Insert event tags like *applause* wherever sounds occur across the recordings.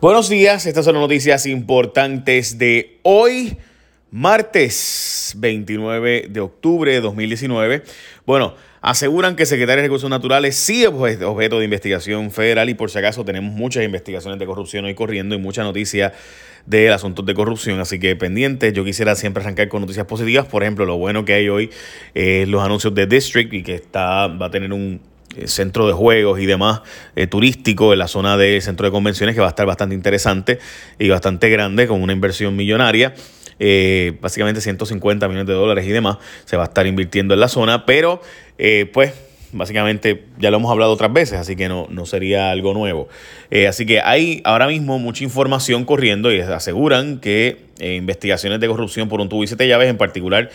Buenos días, estas son las noticias importantes de hoy, martes 29 de octubre de 2019. Bueno, aseguran que Secretario de Recursos Naturales sí es objeto de investigación federal y por si acaso tenemos muchas investigaciones de corrupción hoy corriendo y mucha noticia de asuntos de corrupción, así que pendientes. Yo quisiera siempre arrancar con noticias positivas, por ejemplo, lo bueno que hay hoy es los anuncios de District y que está va a tener un eh, centro de juegos y demás eh, turístico en la zona del centro de convenciones que va a estar bastante interesante y bastante grande con una inversión millonaria. Eh, básicamente 150 millones de dólares y demás se va a estar invirtiendo en la zona, pero pues básicamente ya lo hemos hablado otras veces, así que no, no sería algo nuevo. así que hay ahora mismo mucha información corriendo y aseguran que investigaciones de corrupción por un tubo y siete llaves, en particular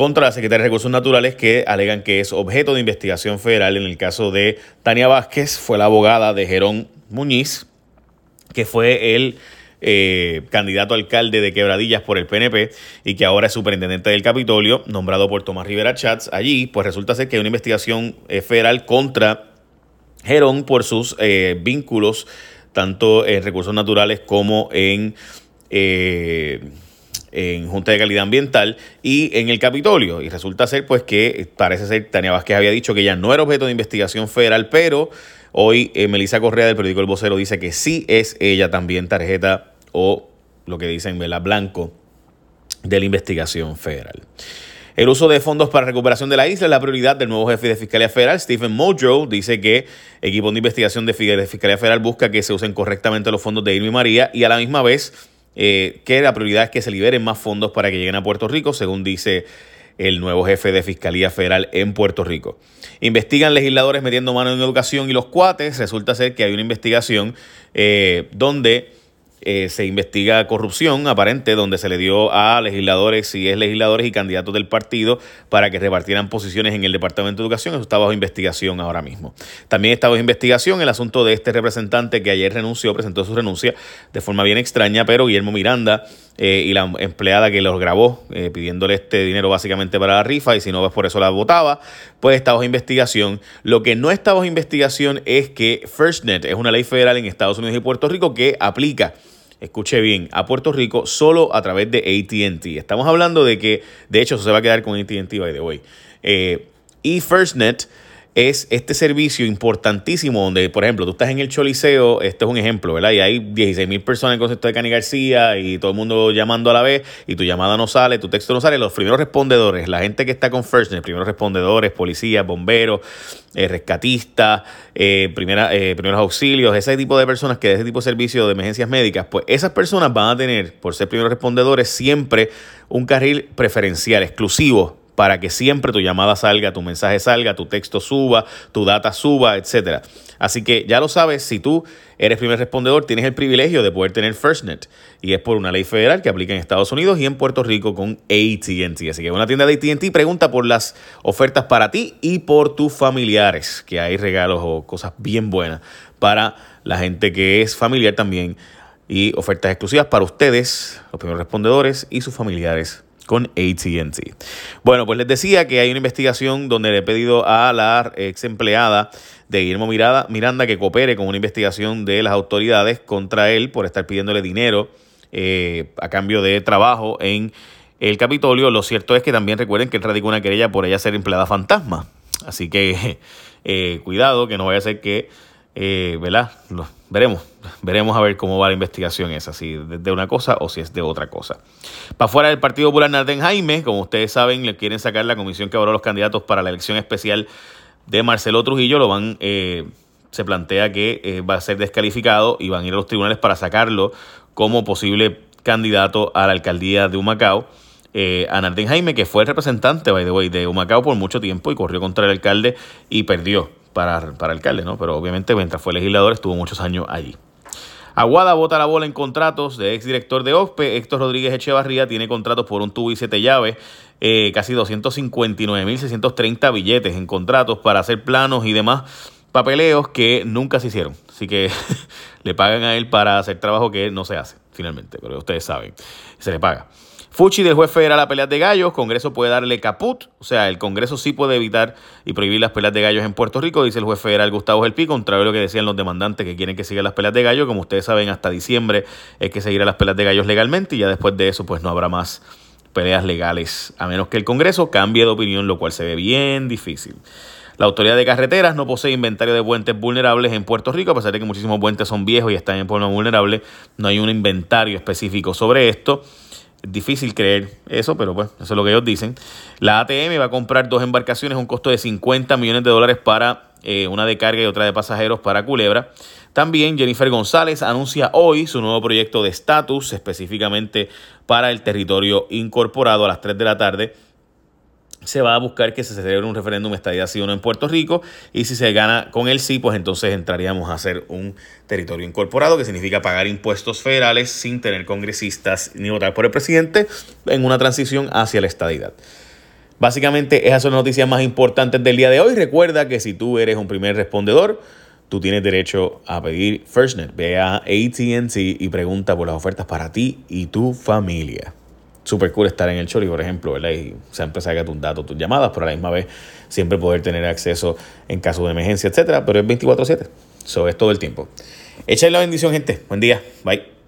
contra la Secretaría de Recursos Naturales que alegan que es objeto de investigación federal. En el caso de Tania Vázquez, fue la abogada de Jerón Muñiz, que fue el eh, candidato alcalde de Quebradillas por el PNP y que ahora es superintendente del Capitolio, nombrado por Tomás Rivera Chats. Allí, pues resulta ser que hay una investigación eh, federal contra Jerón por sus eh, vínculos tanto en recursos naturales como en en Junta de Calidad Ambiental y en el Capitolio. Y resulta ser pues que parece ser, Tania Vázquez había dicho que ya no era objeto de investigación federal, pero hoy eh, Melissa Correa del periódico El Vocero dice que sí es ella también tarjeta o lo que dicen, vela blanco de la investigación federal. El uso de fondos para recuperación de la isla es la prioridad del nuevo jefe de Fiscalía Federal, Stephen Mojo. Dice que equipo de investigación de Fiscalía Federal busca que se usen correctamente los fondos de Irma y María y a la misma vez eh, que la prioridad es que se liberen más fondos para que lleguen a Puerto Rico, según dice el nuevo jefe de Fiscalía Federal en Puerto Rico. Investigan legisladores metiendo mano en educación y los cuates. Resulta ser que hay una investigación eh, donde eh, se investiga corrupción aparente donde se le dio a legisladores, y es legisladores y candidatos del partido para que repartieran posiciones en el Departamento de Educación. Eso está bajo investigación ahora mismo. También está bajo investigación el asunto de este representante que ayer renunció, presentó su renuncia de forma bien extraña, pero Guillermo Miranda eh, y la empleada que los grabó eh, pidiéndole este dinero básicamente para la rifa y si no, pues por eso la votaba, pues está bajo investigación. Lo que no está bajo investigación es que FirstNet es una ley federal en Estados Unidos y Puerto Rico que aplica escuche bien, a Puerto Rico solo a través de ATT. Estamos hablando de que, de hecho, eso se va a quedar con ATT, by the way. Eh, y FirstNet es este servicio importantísimo donde, por ejemplo, tú estás en el Choliseo, este es un ejemplo, ¿verdad? Y hay 16 mil personas en el concepto de Cani García y todo el mundo llamando a la vez y tu llamada no sale, tu texto no sale. Los primeros respondedores, la gente que está con FirstNet, primeros respondedores, policías, bomberos, eh, rescatistas, eh, primera, eh, primeros auxilios, ese tipo de personas que de ese tipo de servicio de emergencias médicas, pues esas personas van a tener, por ser primeros respondedores, siempre un carril preferencial, exclusivo para que siempre tu llamada salga, tu mensaje salga, tu texto suba, tu data suba, etc. Así que ya lo sabes, si tú eres primer respondedor, tienes el privilegio de poder tener FirstNet. Y es por una ley federal que aplica en Estados Unidos y en Puerto Rico con ATT. Así que una tienda de ATT pregunta por las ofertas para ti y por tus familiares, que hay regalos o cosas bien buenas para la gente que es familiar también y ofertas exclusivas para ustedes, los primeros respondedores y sus familiares con ATT. Bueno, pues les decía que hay una investigación donde le he pedido a la ex empleada de Guillermo Miranda que coopere con una investigación de las autoridades contra él por estar pidiéndole dinero eh, a cambio de trabajo en el Capitolio. Lo cierto es que también recuerden que él radicó una querella por ella ser empleada fantasma. Así que *laughs* eh, cuidado, que no vaya a ser que eh, ¿verdad? veremos, veremos a ver cómo va la investigación esa, si es de una cosa o si es de otra cosa. Para fuera del Partido Popular Narden Jaime, como ustedes saben, le quieren sacar la comisión que avaló los candidatos para la elección especial de Marcelo Trujillo, lo van, eh, se plantea que eh, va a ser descalificado y van a ir a los tribunales para sacarlo como posible candidato a la alcaldía de Humacao. Eh, a Narden Jaime, que fue el representante, by the way, de Humacao por mucho tiempo y corrió contra el alcalde y perdió para, para alcalde, ¿no? Pero obviamente mientras fue legislador estuvo muchos años allí. Aguada bota la bola en contratos de exdirector de OSPE. Héctor Rodríguez Echevarría tiene contratos por un tubo y siete llaves, eh, casi 259.630 billetes en contratos para hacer planos y demás papeleos que nunca se hicieron. Así que *laughs* le pagan a él para hacer trabajo que no se hace, finalmente, pero ustedes saben, se le paga. Fuchi del juez federal a peleas de gallos, Congreso puede darle caput, o sea, el Congreso sí puede evitar y prohibir las peleas de gallos en Puerto Rico, dice el juez federal Gustavo Gelpi, contrario a lo que decían los demandantes que quieren que sigan las peleas de gallos, como ustedes saben, hasta diciembre es que seguirá las peleas de gallos legalmente y ya después de eso pues no habrá más peleas legales, a menos que el Congreso cambie de opinión, lo cual se ve bien difícil. La Autoridad de Carreteras no posee inventario de puentes vulnerables en Puerto Rico, a pesar de que muchísimos puentes son viejos y están en forma vulnerable, no hay un inventario específico sobre esto. Difícil creer eso, pero pues eso es lo que ellos dicen. La ATM va a comprar dos embarcaciones a un costo de 50 millones de dólares para eh, una de carga y otra de pasajeros para Culebra. También Jennifer González anuncia hoy su nuevo proyecto de estatus, específicamente para el territorio incorporado a las 3 de la tarde se va a buscar que se celebre un referéndum estadía sí o no en Puerto Rico y si se gana con el sí, pues entonces entraríamos a hacer un territorio incorporado, que significa pagar impuestos federales sin tener congresistas ni votar por el presidente en una transición hacia la estadidad. Básicamente esas son las noticias más importantes del día de hoy. Recuerda que si tú eres un primer respondedor, tú tienes derecho a pedir FirstNet. Ve a ATT y pregunta por las ofertas para ti y tu familia súper cool estar en el Chori, por ejemplo, ¿verdad? Y siempre saca tus datos, tus llamadas, pero a la misma vez siempre poder tener acceso en caso de emergencia, etcétera. Pero es 24-7. Eso es todo el tiempo. Échale la bendición, gente. Buen día. Bye.